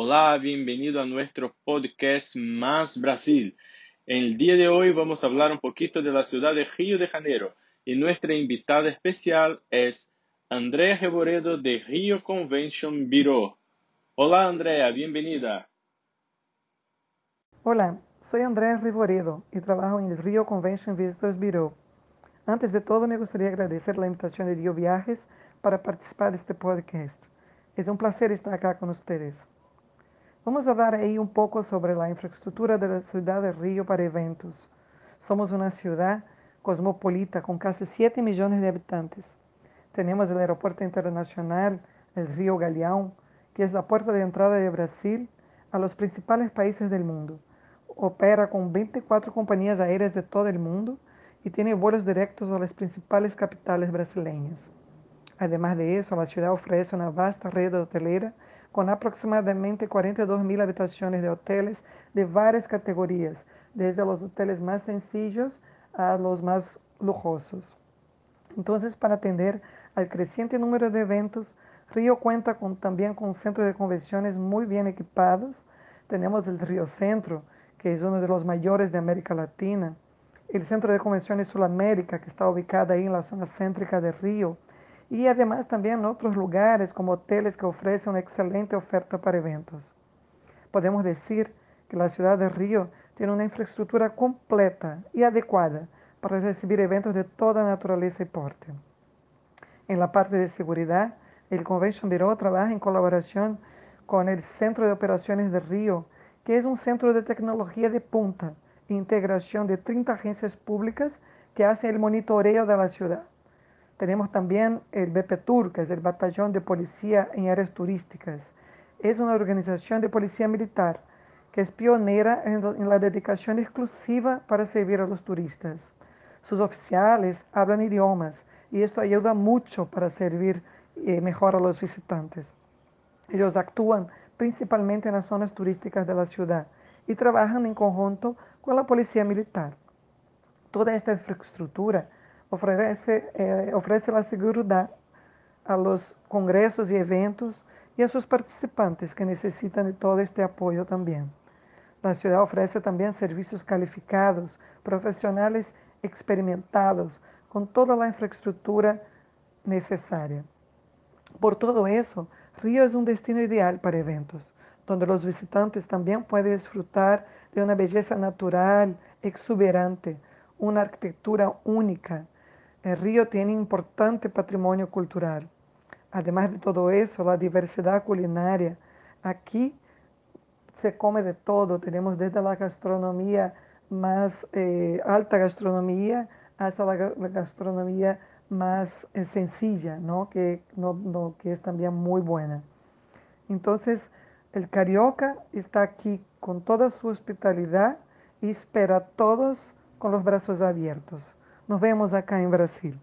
Hola, bienvenido a nuestro podcast Más Brasil. En el día de hoy vamos a hablar un poquito de la ciudad de Río de Janeiro y nuestra invitada especial es Andrea Reboredo de Rio Convention Bureau. Hola Andrea, bienvenida. Hola, soy Andrea Rivoredo y trabajo en el Rio Convention Visitors Bureau. Antes de todo, me gustaría agradecer la invitación de Rio Viajes para participar de este podcast. Es un placer estar acá con ustedes. Vamos a hablar ahí un poco sobre la infraestructura de la ciudad de Río para eventos. Somos una ciudad cosmopolita con casi 7 millones de habitantes. Tenemos el aeropuerto internacional, el Río Galeão, que es la puerta de entrada de Brasil a los principales países del mundo. Opera con 24 compañías aéreas de todo el mundo y tiene vuelos directos a las principales capitales brasileñas. Además de eso, la ciudad ofrece una vasta red hotelera con aproximadamente 42 mil habitaciones de hoteles de varias categorías, desde los hoteles más sencillos a los más lujosos. Entonces, para atender al creciente número de eventos, Río cuenta también con centros de convenciones muy bien equipados. Tenemos el Río Centro, que es uno de los mayores de América Latina. El Centro de Convenciones Sudamérica, que está ubicado ahí en la zona céntrica de Río y además también otros lugares como hoteles que ofrecen una excelente oferta para eventos. Podemos decir que la ciudad de Río tiene una infraestructura completa y adecuada para recibir eventos de toda naturaleza y porte. En la parte de seguridad, el Convention Bureau trabaja en colaboración con el Centro de Operaciones de Río, que es un centro de tecnología de punta integración de 30 agencias públicas que hacen el monitoreo de la ciudad. Tenemos también el BPTUR, que es el Batallón de Policía en Áreas Turísticas. Es una organización de policía militar que es pionera en, la dedicación exclusiva para servir a los turistas. Sus oficiales hablan idiomas y esto ayuda mucho para servir eh, mejor a los visitantes. Ellos actúan principalmente en las zonas turísticas de la ciudad y trabajan en conjunto con la policía militar. Toda esta infraestructura ofrece, eh, ofrece la seguridad a los congresos y eventos y a sus participantes que necesitan de todo este apoyo también. La ciudad ofrece también servicios calificados, profesionales experimentados, con toda la infraestructura necesaria. Por todo eso, Río es un destino ideal para eventos, donde los visitantes también pueden disfrutar de una belleza natural exuberante, una arquitectura única, el río tiene importante patrimonio cultural. Además de todo eso, la diversidad culinaria. Aquí se come de todo. Tenemos desde la gastronomía más eh, alta gastronomía hasta la, gastronomía más eh, sencilla, ¿no? Que, no, que es también muy buena. Entonces, el carioca está aquí con toda su hospitalidad y espera a todos con los brazos abiertos. Nos vemos acá em Brasil.